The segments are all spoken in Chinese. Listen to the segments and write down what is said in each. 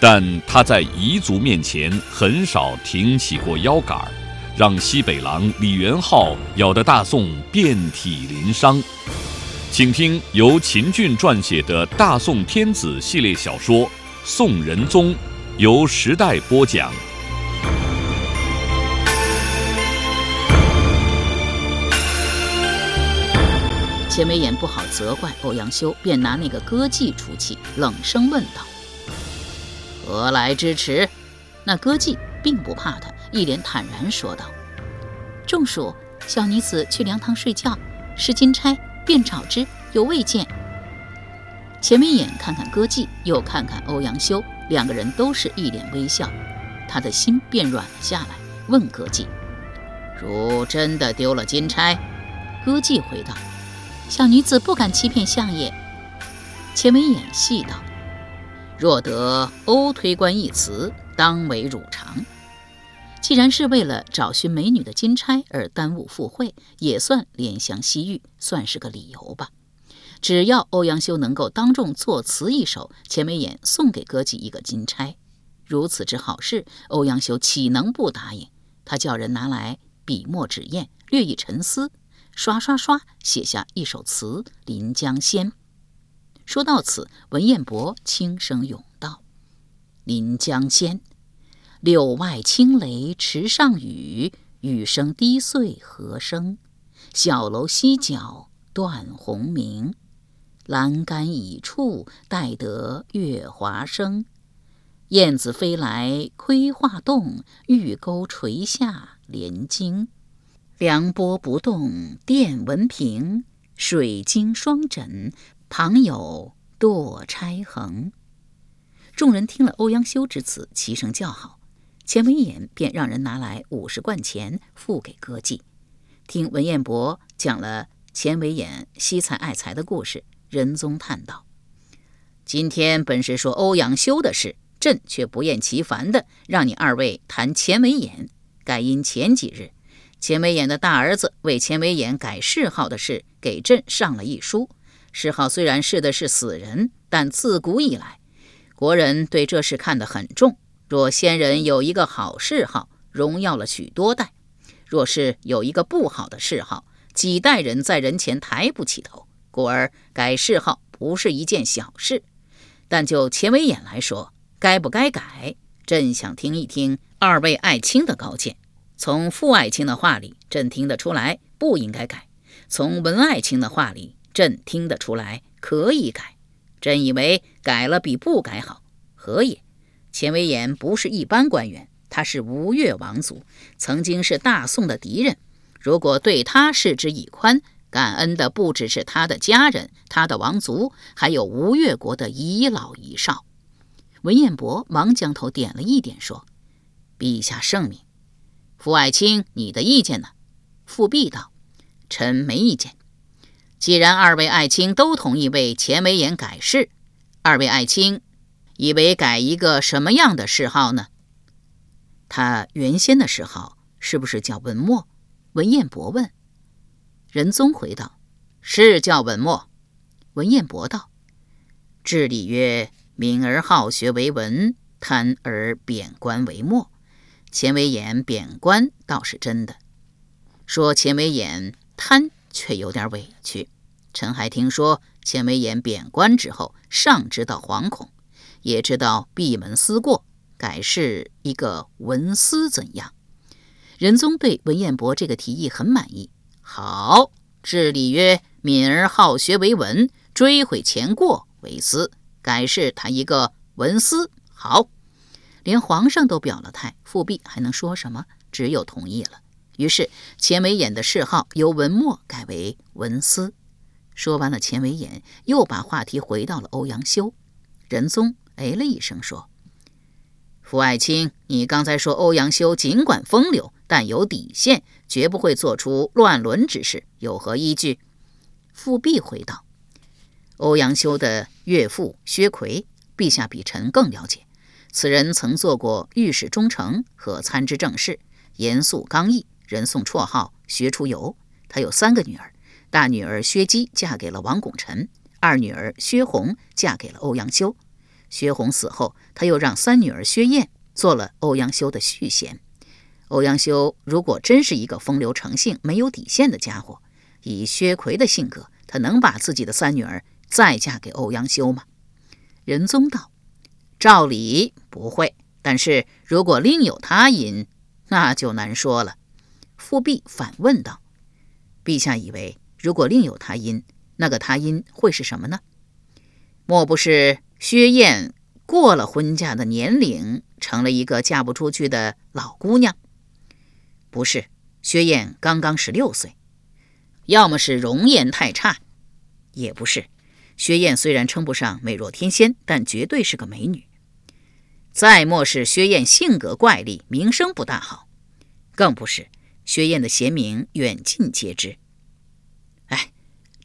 但他在彝族面前很少挺起过腰杆儿，让西北狼李元昊咬得大宋遍体鳞伤。请听由秦俊撰写的《大宋天子》系列小说《宋仁宗》，由时代播讲。钱维演不好责怪欧阳修，便拿那个歌妓出气，冷声问道：“何来之耻？”那歌妓并不怕他，一脸坦然说道：“中暑小女子去凉堂睡觉，失金钗，便找之，犹未见。”钱维演看看歌妓，又看看欧阳修，两个人都是一脸微笑，他的心便软了下来，问歌妓：“如真的丢了金钗？”歌妓回道。小女子不敢欺骗相爷。钱维演戏道：“若得欧推官一词，当为汝偿。既然是为了找寻美女的金钗而耽误赴会，也算怜香惜玉，算是个理由吧。只要欧阳修能够当众作词一首，钱维演送给歌妓一个金钗，如此之好事，欧阳修岂能不答应？他叫人拿来笔墨纸砚，略一沉思。刷刷刷写下一首词《临江仙》。说到此，文彦博轻声咏道：“临江仙，柳外清雷池上雨，雨声滴碎何声？小楼西角断鸿鸣，栏杆倚处待得月华生。燕子飞来窥画栋，玉钩垂下连经。”凉波不动电文平，水晶双枕旁有堕钗横。众人听了欧阳修之词，齐声叫好。钱维演便让人拿来五十贯钱付给歌妓。听文彦博讲了钱维演惜才爱才的故事，仁宗叹道：“今天本是说欧阳修的事，朕却不厌其烦的让你二位谈钱维演。盖因前几日。”钱维演的大儿子为钱维演改谥号的事，给朕上了一书。谥号虽然是的是死人，但自古以来，国人对这事看得很重。若先人有一个好谥号，荣耀了许多代；若是有一个不好的谥号，几代人在人前抬不起头。故而改谥号不是一件小事。但就钱维演来说，该不该改？朕想听一听二位爱卿的高见。从傅爱卿的话里，朕听得出来不应该改；从文爱卿的话里，朕听得出来可以改。朕以为改了比不改好，何也？钱维演不是一般官员，他是吴越王族，曾经是大宋的敌人。如果对他视之以宽，感恩的不只是他的家人、他的王族，还有吴越国的遗老遗少。文彦博忙将头点了一点，说：“陛下圣明。”傅爱卿，你的意见呢？傅弼道：“臣没意见。既然二位爱卿都同意为钱维衍改谥，二位爱卿以为改一个什么样的谥号呢？他原先的谥号是不是叫文墨？”文彦博问。仁宗回道：“是叫文墨。”文彦博道：“至理曰：敏而好学为文，贪而贬官为墨。”钱维衍贬官倒是真的，说钱维衍贪却有点委屈。臣还听说钱维演贬官之后，上知道惶恐，也知道闭门思过，改是一个文思怎样？仁宗对文彦博这个提议很满意。好，治理曰：敏而好学为文，追悔前过为思，改是他一个文思。好。连皇上都表了态，复辟还能说什么？只有同意了。于是钱维演的谥号由文墨改为文思。说完了钱维演，又把话题回到了欧阳修。仁宗哎了一声说：“傅爱卿，你刚才说欧阳修尽管风流，但有底线，绝不会做出乱伦之事，有何依据？傅弼回道：“欧阳修的岳父薛奎，陛下比臣更了解。此人曾做过御史中丞和参知政事，严肃刚毅，人送绰号‘薛出游’。他有三个女儿，大女儿薛姬嫁给了王拱辰，二女儿薛红嫁给了欧阳修。”薛红死后，他又让三女儿薛燕做了欧阳修的续弦。欧阳修如果真是一个风流成性、没有底线的家伙，以薛奎的性格，他能把自己的三女儿再嫁给欧阳修吗？仁宗道：“照理不会，但是如果另有他因，那就难说了。”复辟反问道：“陛下以为，如果另有他因，那个他因会是什么呢？莫不是？”薛燕过了婚嫁的年龄，成了一个嫁不出去的老姑娘。不是，薛燕刚刚十六岁。要么是容颜太差，也不是。薛燕虽然称不上美若天仙，但绝对是个美女。再莫是薛燕性格怪戾，名声不大好，更不是。薛燕的贤名远近皆知。哎，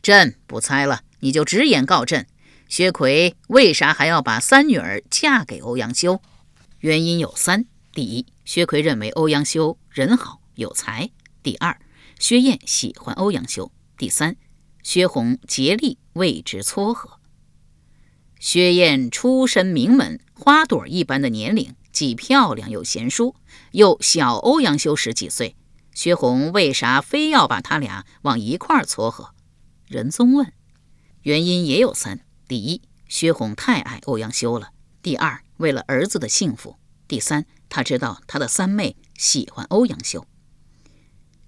朕不猜了，你就直言告朕。薛奎为啥还要把三女儿嫁给欧阳修？原因有三：第一，薛奎认为欧阳修人好有才；第二，薛燕喜欢欧阳修；第三，薛红竭力为之撮合。薛燕出身名门，花朵一般的年龄，既漂亮又贤淑，又小欧阳修十几岁。薛红为啥非要把他俩往一块儿撮合？仁宗问。原因也有三。第一，薛红太爱欧阳修了；第二，为了儿子的幸福；第三，他知道他的三妹喜欢欧阳修。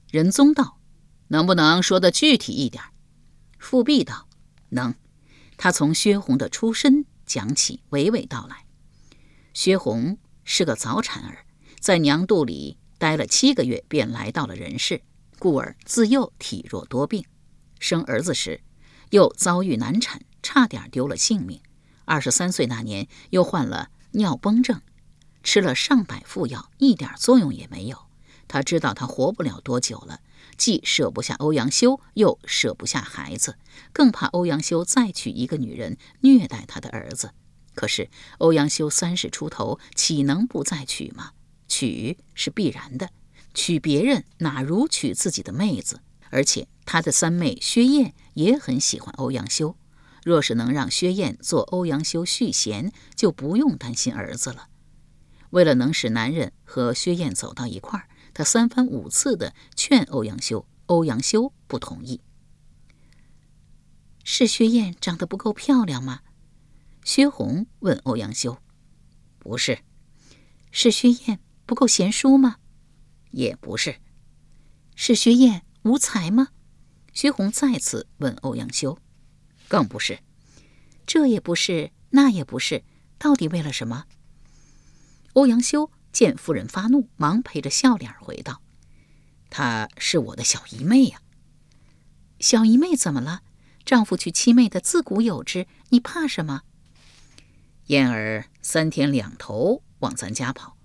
仁宗道：“能不能说的具体一点？”复辟道：“能。”他从薛红的出身讲起，娓娓道来。薛红是个早产儿，在娘肚里待了七个月，便来到了人世，故而自幼体弱多病。生儿子时，又遭遇难产。差点丢了性命。二十三岁那年，又患了尿崩症，吃了上百副药，一点作用也没有。他知道他活不了多久了，既舍不下欧阳修，又舍不下孩子，更怕欧阳修再娶一个女人虐待他的儿子。可是欧阳修三十出头，岂能不再娶吗？娶是必然的，娶别人哪如娶自己的妹子？而且他的三妹薛燕也很喜欢欧阳修。若是能让薛燕做欧阳修续弦，就不用担心儿子了。为了能使男人和薛燕走到一块儿，他三番五次的劝欧阳修，欧阳修不同意。是薛燕长得不够漂亮吗？薛红问欧阳修。不是。是薛燕不够贤淑吗？也不是。是薛燕无才吗？薛红再次问欧阳修。更不是，这也不是，那也不是，到底为了什么？欧阳修见夫人发怒，忙陪着笑脸回道：“她是我的小姨妹呀。小姨妹怎么了？丈夫娶妻妹的自古有之，你怕什么？”燕儿三天两头往咱家跑，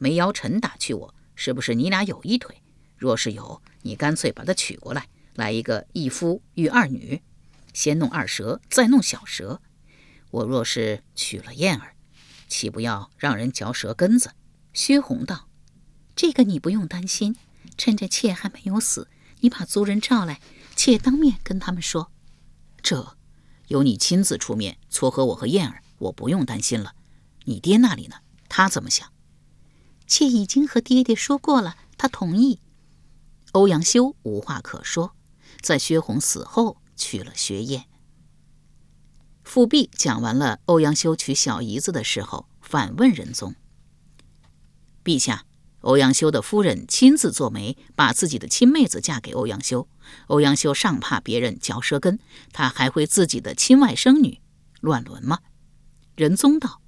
没姚晨打趣我：“是不是你俩有一腿？若是有，你干脆把她娶过来，来一个一夫育二女。”先弄二蛇，再弄小蛇。我若是娶了燕儿，岂不要让人嚼舌根子？薛红道：“这个你不用担心。趁着妾还没有死，你把族人召来，妾当面跟他们说。这由你亲自出面撮合我和燕儿，我不用担心了。你爹那里呢？他怎么想？妾已经和爹爹说过了，他同意。欧阳修无话可说，在薛红死后。娶了薛燕。复辟讲完了欧阳修娶小姨子的时候，反问仁宗：“陛下，欧阳修的夫人亲自做媒，把自己的亲妹子嫁给欧阳修。欧阳修尚怕别人嚼舌根，他还会自己的亲外甥女乱伦吗？”仁宗道：“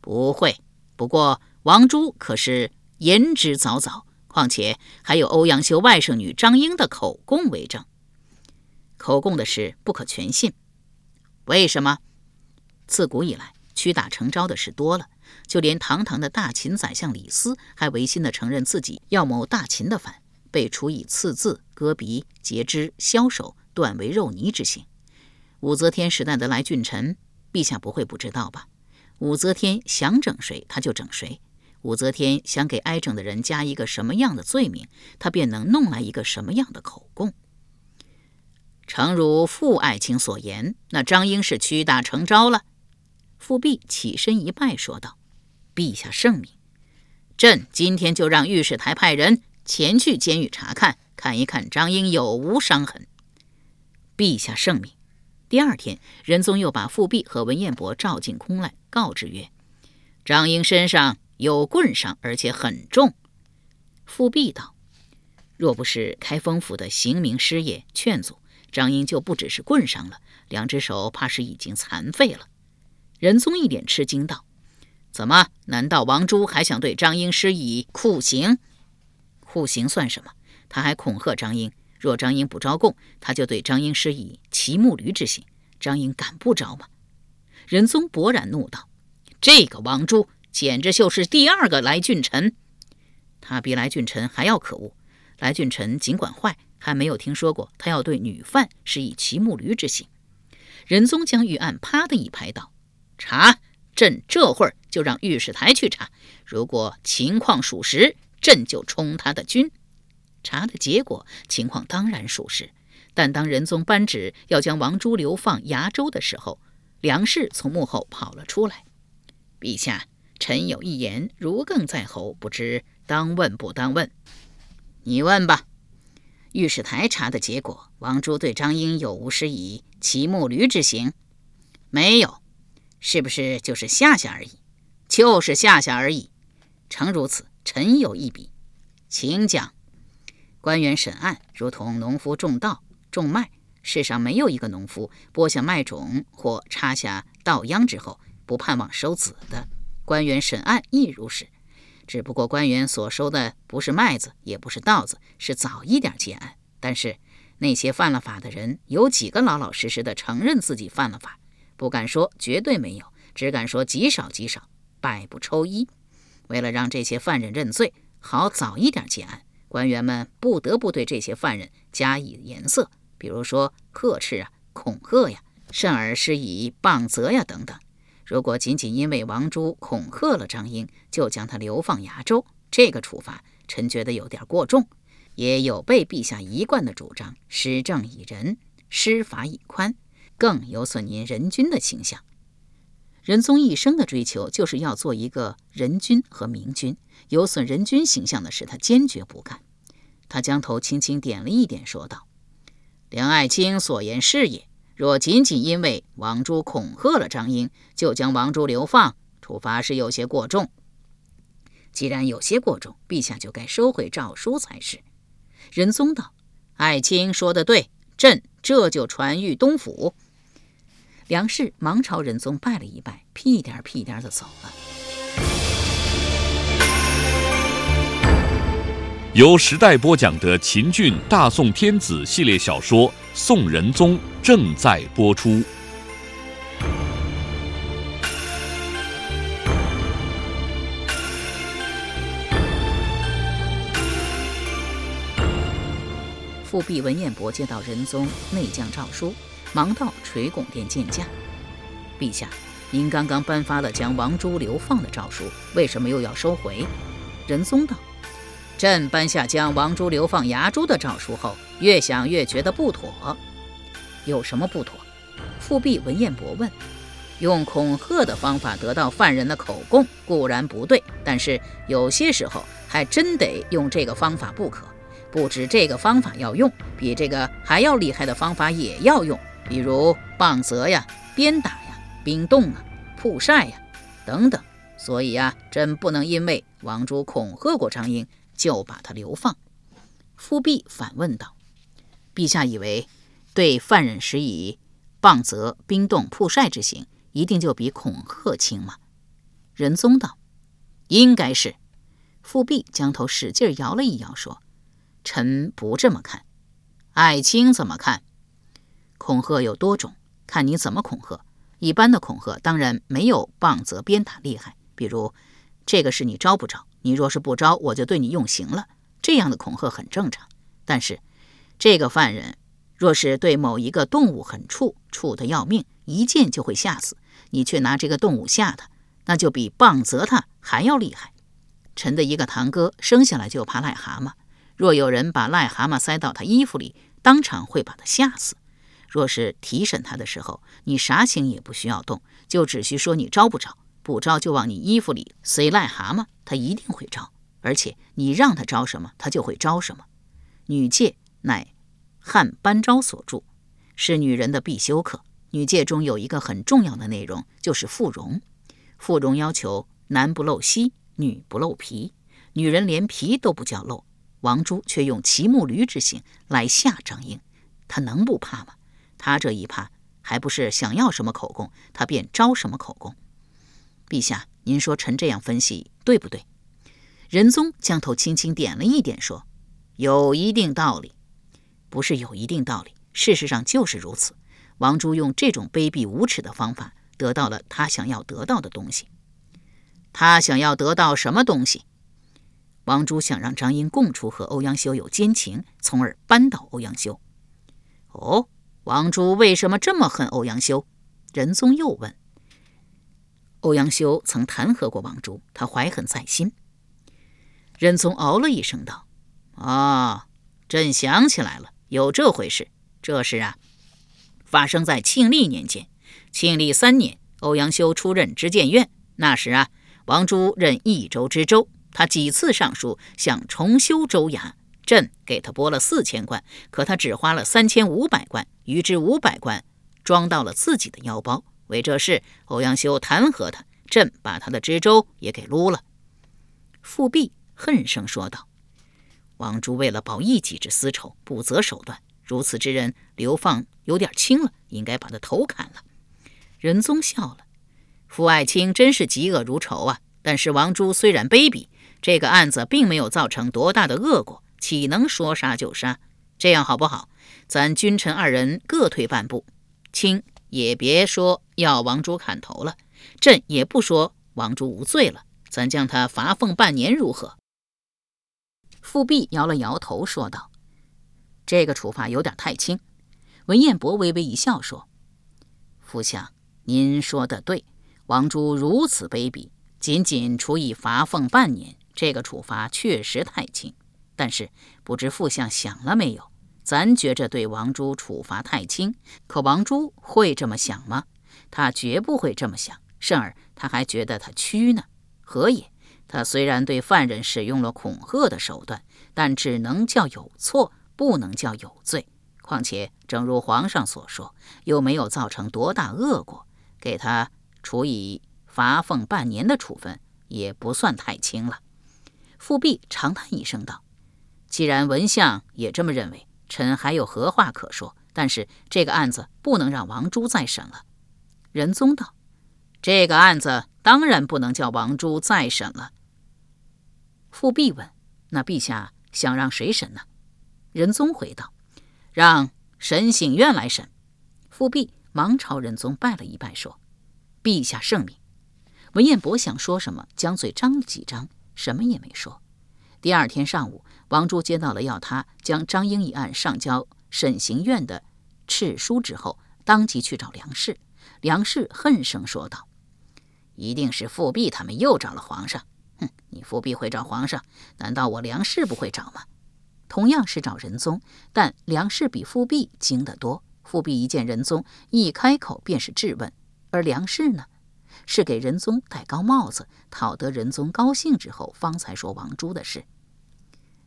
不会。不过王珠可是言之凿凿，况且还有欧阳修外甥女张英的口供为证。”口供的事不可全信，为什么？自古以来，屈打成招的事多了，就连堂堂的大秦宰相李斯还违心的承认自己要谋大秦的反，被处以刺字、割鼻、截肢、削手、断为肉泥之刑。武则天时代的来俊臣，陛下不会不知道吧？武则天想整谁，他就整谁。武则天想给挨整的人加一个什么样的罪名，他便能弄来一个什么样的口供。诚如傅爱卿所言，那张英是屈打成招了。傅弼起身一拜，说道：“陛下圣明，朕今天就让御史台派人前去监狱查看，看一看张英有无伤痕。”陛下圣明。第二天，仁宗又把傅弼和文彦博召进宫来，告知曰：“张英身上有棍伤，而且很重。”复辟道：“若不是开封府的刑名师爷劝阻，张英就不只是棍伤了，两只手怕是已经残废了。”仁宗一脸吃惊道：“怎么？难道王珠还想对张英施以酷刑？酷刑算什么？他还恐吓张英，若张英不招供，他就对张英施以骑木驴之刑。张英敢不招吗？”仁宗勃然怒道：“这个王珠简直就是第二个来俊臣，他比来俊臣还要可恶。来俊臣尽管坏，还没有听说过他要对女犯施以骑木驴之刑。”仁宗将御案啪的一拍道。查，朕这会儿就让御史台去查。如果情况属实，朕就充他的军。查的结果，情况当然属实。但当仁宗颁旨要将王珠流放崖州的时候，梁氏从幕后跑了出来。陛下，臣有一言，如鲠在喉，不知当问不当问？你问吧。御史台查的结果，王珠对张英有无施以骑木驴之刑？没有。是不是就是吓吓而已？就是吓吓而已。诚如此，臣有一笔，请讲。官员审案如同农夫种稻、种麦，世上没有一个农夫播下麦种或插下稻秧之后不盼望收子的。官员审案亦如是，只不过官员所收的不是麦子，也不是稻子，是早一点结案。但是那些犯了法的人，有几个老老实实的承认自己犯了法？不敢说绝对没有，只敢说极少极少，百不抽一。为了让这些犯人认罪，好早一点结案，官员们不得不对这些犯人加以颜色，比如说呵斥啊、恐吓呀，甚而施以棒责呀等等。如果仅仅因为王珠恐吓了张英，就将他流放崖州，这个处罚，臣觉得有点过重，也有悖陛下一贯的主张：施政以仁，施法以宽。更有损您仁君的形象。仁宗一生的追求就是要做一个仁君和明君，有损仁君形象的事，他坚决不干。他将头轻轻点了一点，说道：“梁爱卿所言是也。若仅仅因为王珠恐吓了张英，就将王珠流放，处罚是有些过重。既然有些过重，陛下就该收回诏书才是。”仁宗道：“爱卿说的对，朕这就传谕东府。”梁氏忙朝仁宗拜了一拜，屁颠屁颠的走了。由时代播讲的秦俊大宋天子系列小说《宋仁宗》正在播出。复辟文彦博接到仁宗内降诏书。忙到垂拱殿见驾，陛下，您刚刚颁发了将王珠流放的诏书，为什么又要收回？仁宗道：“朕颁下将王珠流放崖州的诏书后，越想越觉得不妥。有什么不妥？”复辟文彦博问。用恐吓的方法得到犯人的口供固然不对，但是有些时候还真得用这个方法不可。不止这个方法要用，比这个还要厉害的方法也要用。比如棒责呀、鞭打呀、冰冻啊、曝晒呀等等，所以啊，朕不能因为王珠恐吓过张英，就把他流放。复辟反问道：“陛下以为对犯人施以棒责、冰冻、曝晒之刑，一定就比恐吓轻吗？”仁宗道：“应该是。”复辟将头使劲摇了一摇，说：“臣不这么看，爱卿怎么看？”恐吓有多种，看你怎么恐吓。一般的恐吓当然没有棒责鞭打厉害，比如这个事你招不招？你若是不招，我就对你用刑了。这样的恐吓很正常。但是这个犯人若是对某一个动物很怵，怵得要命，一见就会吓死，你却拿这个动物吓他，那就比棒责他还要厉害。臣的一个堂哥生下来就怕癞蛤蟆，若有人把癞蛤蟆塞到他衣服里，当场会把他吓死。若是提审他的时候，你啥刑也不需要动，就只需说你招不招，不招就往你衣服里塞癞蛤蟆，他一定会招，而且你让他招什么，他就会招什么。女戒乃汉班昭所著，是女人的必修课。女戒中有一个很重要的内容，就是妇容。妇容要求男不露膝，女不露皮，女人连皮都不叫露。王珠却用骑木驴之刑来吓张英，他能不怕吗？他这一怕，还不是想要什么口供，他便招什么口供。陛下，您说臣这样分析对不对？仁宗将头轻轻点了一点，说：“有一定道理，不是有一定道理，事实上就是如此。王珠用这种卑鄙无耻的方法，得到了他想要得到的东西。他想要得到什么东西？王珠想让张英供出和欧阳修有奸情，从而扳倒欧阳修。哦。”王珠为什么这么恨欧阳修？仁宗又问。欧阳修曾弹劾过王珠，他怀恨在心。仁宗哦了一声道：“啊，朕想起来了，有这回事。这事啊，发生在庆历年间。庆历三年，欧阳修出任知谏院，那时啊，王珠任益州知州，他几次上书想重修州衙。”朕给他拨了四千贯，可他只花了三千五百贯，余之五百贯装到了自己的腰包。为这事，欧阳修弹劾他，朕把他的知州也给撸了。富弼恨声说道：“王珠为了报一己之私仇，不择手段，如此之人流放有点轻了，应该把他头砍了。”仁宗笑了：“傅爱卿真是嫉恶如仇啊！但是王珠虽然卑鄙，这个案子并没有造成多大的恶果。”岂能说杀就杀？这样好不好？咱君臣二人各退半步，卿也别说要王珠砍头了，朕也不说王珠无罪了，咱将他罚俸半年如何？富弼摇了摇头，说道：“这个处罚有点太轻。”文彦博微微一笑，说：“副相，您说的对，王珠如此卑鄙，仅仅处以罚俸半年，这个处罚确实太轻。”但是不知副相想了没有？咱觉着对王珠处罚太轻，可王珠会这么想吗？他绝不会这么想。甚而他还觉得他屈呢。何也？他虽然对犯人使用了恐吓的手段，但只能叫有错，不能叫有罪。况且，正如皇上所说，又没有造成多大恶果，给他处以罚俸半年的处分，也不算太轻了。富弼长叹一声道。既然文相也这么认为，臣还有何话可说？但是这个案子不能让王珠再审了。仁宗道：“这个案子当然不能叫王珠再审了。”富弼问：“那陛下想让谁审呢？”仁宗回道：“让审醒院来审。”富弼忙朝仁宗拜了一拜，说：“陛下圣明。”文彦博想说什么，将嘴张了几张，什么也没说。第二天上午。王珠接到了要他将张英一案上交审刑院的敕书之后，当即去找梁氏。梁氏恨声说道：“一定是复辟他们又找了皇上。哼，你复辟会找皇上，难道我梁氏不会找吗？同样是找仁宗，但梁氏比复辟精得多。复辟一见仁宗，一开口便是质问；而梁氏呢，是给仁宗戴高帽子，讨得仁宗高兴之后，方才说王珠的事。”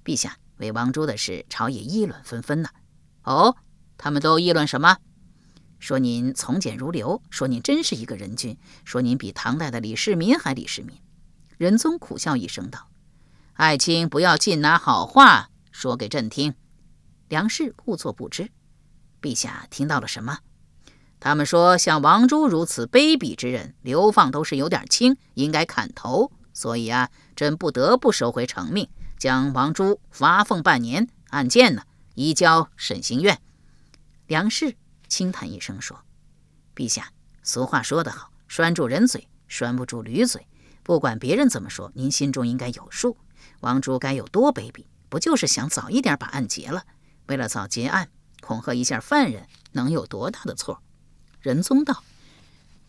陛下为王珠的事，朝野议论纷纷呢。哦，他们都议论什么？说您从简如流，说您真是一个人君，说您比唐代的李世民还李世民。仁宗苦笑一声道：“爱卿不要尽拿好话说给朕听。”梁氏故作不知。陛下听到了什么？他们说像王珠如此卑鄙之人，流放都是有点轻，应该砍头。所以啊，朕不得不收回成命。将王珠罚俸半年，案件呢移交审刑院。梁氏轻叹一声说：“陛下，俗话说得好，拴住人嘴，拴不住驴嘴。不管别人怎么说，您心中应该有数。王珠该有多卑鄙？不就是想早一点把案结了？为了早结案，恐吓一下犯人，能有多大的错？仁宗道：“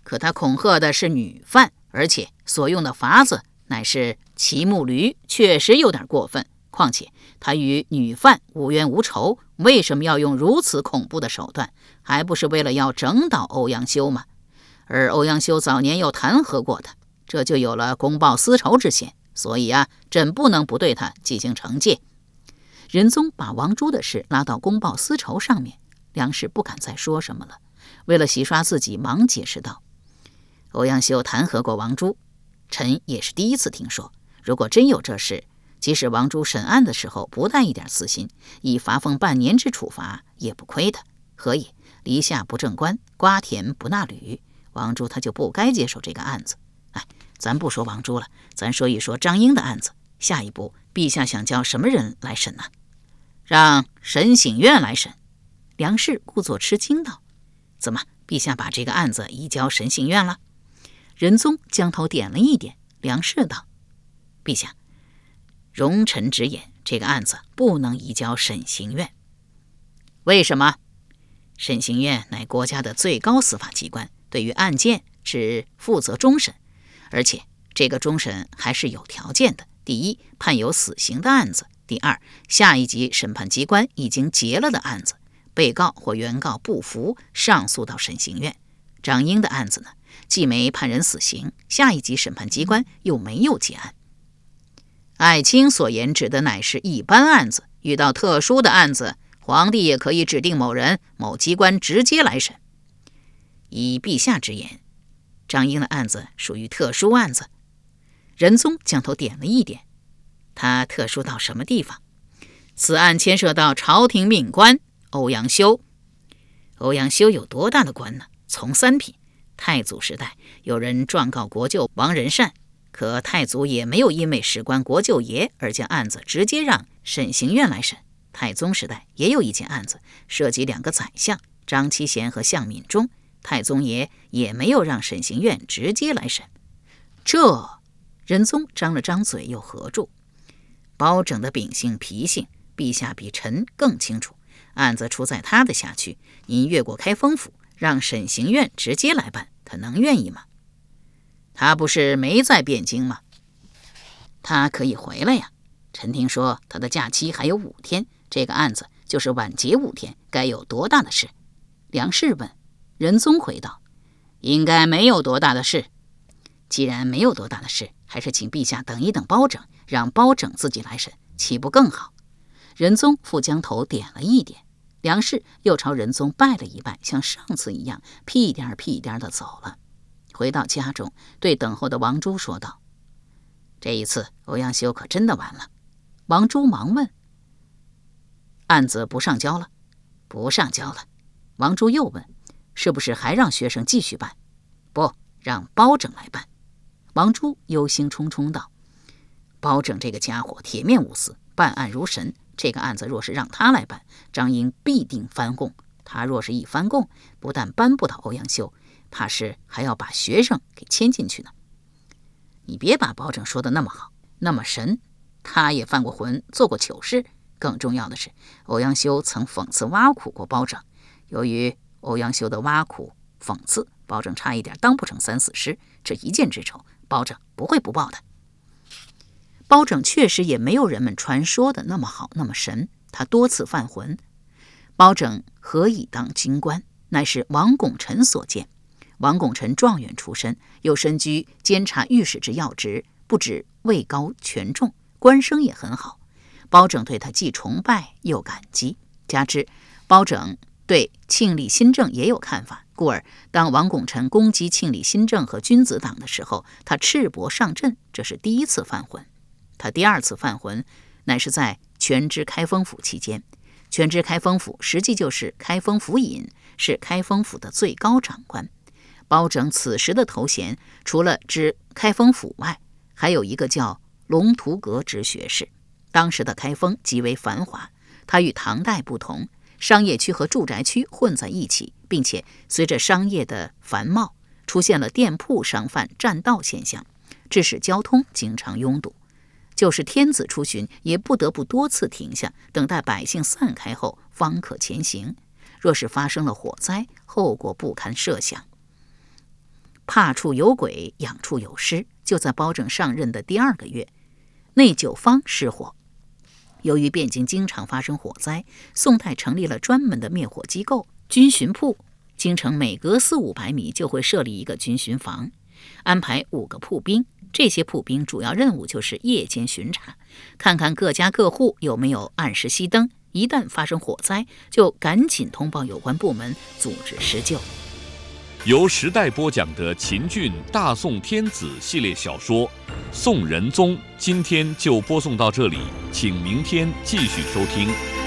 可他恐吓的是女犯，而且所用的法子乃是骑木驴，确实有点过分。况且他与女犯无冤无仇，为什么要用如此恐怖的手段？还不是为了要整倒欧阳修吗？而欧阳修早年又弹劾过他，这就有了公报私仇之嫌。所以啊，朕不能不对他进行惩戒。”仁宗把王珠的事拉到公报私仇上面，梁氏不敢再说什么了。为了洗刷自己，忙解释道：“欧阳修弹劾过王珠，臣也是第一次听说。如果真有这事，即使王珠审案的时候不带一点私心，以罚俸半年之处罚也不亏的。何也？篱下不正官，瓜田不纳履。王珠他就不该接受这个案子。哎，咱不说王珠了，咱说一说张英的案子。下一步，陛下想叫什么人来审呢？让审醒院来审。”梁氏故作吃惊道。怎么，陛下把这个案子移交审刑院了？仁宗将头点了一点。梁氏道：“陛下，容臣直言，这个案子不能移交审刑院。为什么？审刑院乃国家的最高司法机关，对于案件只负责终审，而且这个终审还是有条件的：第一，判有死刑的案子；第二，下一级审判机关已经结了的案子。”被告或原告不服，上诉到审刑院。张英的案子呢，既没判人死刑，下一级审判机关又没有结案。艾青所言指的乃是一般案子，遇到特殊的案子，皇帝也可以指定某人、某机关直接来审。以陛下之言，张英的案子属于特殊案子。仁宗将头点了一点，他特殊到什么地方？此案牵涉到朝廷命官。欧阳修，欧阳修有多大的官呢？从三品。太祖时代有人状告国舅王仁善，可太祖也没有因为史官国舅爷而将案子直接让审刑院来审。太宗时代也有一件案子涉及两个宰相张七贤和向敏中，太宗爷也没有让审刑院直接来审。这仁宗张了张嘴，又合住。包拯的秉性脾性，陛下比臣更清楚。案子出在他的辖区，您越过开封府，让审刑院直接来办，他能愿意吗？他不是没在汴京吗？他可以回来呀。臣听说他的假期还有五天，这个案子就是晚结五天，该有多大的事？梁氏问。仁宗回道：“应该没有多大的事。既然没有多大的事，还是请陛下等一等包拯，让包拯自己来审，岂不更好？”仁宗复将头点了一点。梁氏又朝仁宗拜了一拜，像上次一样，屁颠儿屁颠儿的走了。回到家中，对等候的王珠说道：“这一次，欧阳修可真的完了。”王珠忙问：“案子不上交了？”“不上交了。”王珠又问：“是不是还让学生继续办？”“不让包拯来办。”王珠忧心忡忡道：“包拯这个家伙铁面无私，办案如神。”这个案子若是让他来办，张英必定翻供。他若是一翻供，不但扳不倒欧阳修，怕是还要把学生给牵进去呢。你别把包拯说的那么好，那么神。他也犯过浑，做过糗事。更重要的是，欧阳修曾讽刺挖苦过包拯。由于欧阳修的挖苦讽刺，包拯差一点当不成三四师。这一箭之仇，包拯不会不报的。包拯确实也没有人们传说的那么好，那么神。他多次犯浑。包拯何以当京官？乃是王拱辰所荐。王拱辰状元出身，又身居监察御史之要职，不止位高权重，官声也很好。包拯对他既崇拜又感激，加之包拯对庆历新政也有看法，故而当王拱辰攻击庆历新政和君子党的时候，他赤膊上阵，这是第一次犯浑。他第二次犯浑，乃是在全知开封府期间。全知开封府实际就是开封府尹，是开封府的最高长官。包拯此时的头衔，除了知开封府外，还有一个叫龙图阁之学士。当时的开封极为繁华，它与唐代不同，商业区和住宅区混在一起，并且随着商业的繁茂，出现了店铺商贩占道现象，致使交通经常拥堵。就是天子出巡，也不得不多次停下，等待百姓散开后方可前行。若是发生了火灾，后果不堪设想。怕处有鬼，养处有尸。就在包拯上任的第二个月，内九方失火。由于汴京经常发生火灾，宋代成立了专门的灭火机构——军巡铺。京城每隔四五百米就会设立一个军巡房，安排五个铺兵。这些铺兵主要任务就是夜间巡查，看看各家各户有没有按时熄灯。一旦发生火灾，就赶紧通报有关部门，组织施救。由时代播讲的秦俊大宋天子系列小说《宋仁宗》，今天就播送到这里，请明天继续收听。